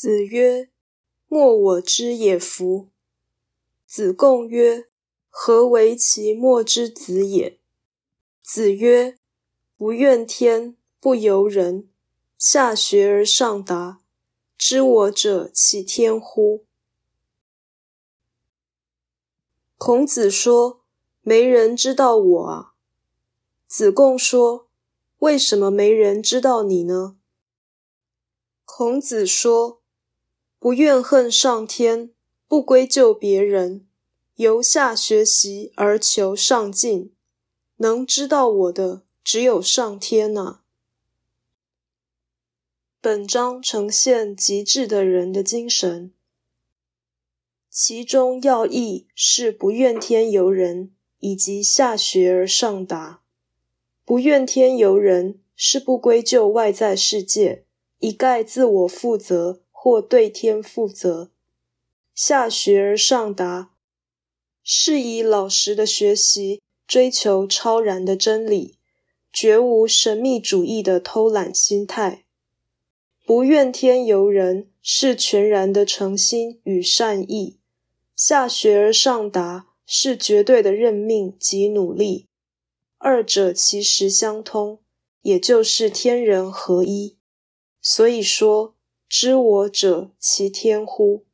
子曰：“莫我之也夫。”子贡曰：“何为其莫之子也？”子曰：“不怨天，不尤人，下学而上达，知我者其天乎？”孔子说：“没人知道我啊。”子贡说：“为什么没人知道你呢？”孔子说。不怨恨上天，不归咎别人，由下学习而求上进，能知道我的只有上天呐。本章呈现极致的人的精神，其中要义是不怨天尤人，以及下学而上达。不怨天尤人是不归咎外在世界，一概自我负责。或对天负责，下学而上达，是以老实的学习，追求超然的真理，绝无神秘主义的偷懒心态。不怨天尤人，是全然的诚心与善意。下学而上达，是绝对的认命及努力。二者其实相通，也就是天人合一。所以说。知我者，其天乎？